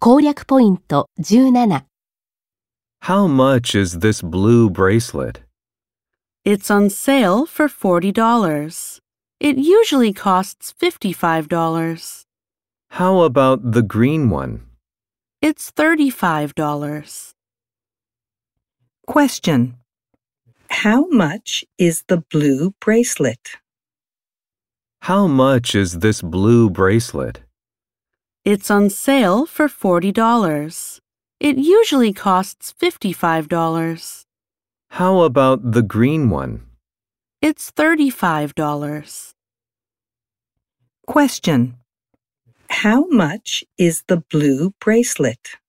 攻略ポイント17 How much is this blue bracelet? It's on sale for $40. It usually costs $55. How about the green one? It's $35. Question. How much is the blue bracelet? How much is this blue bracelet? It's on sale for $40. It usually costs $55. How about the green one? It's $35. Question. How much is the blue bracelet?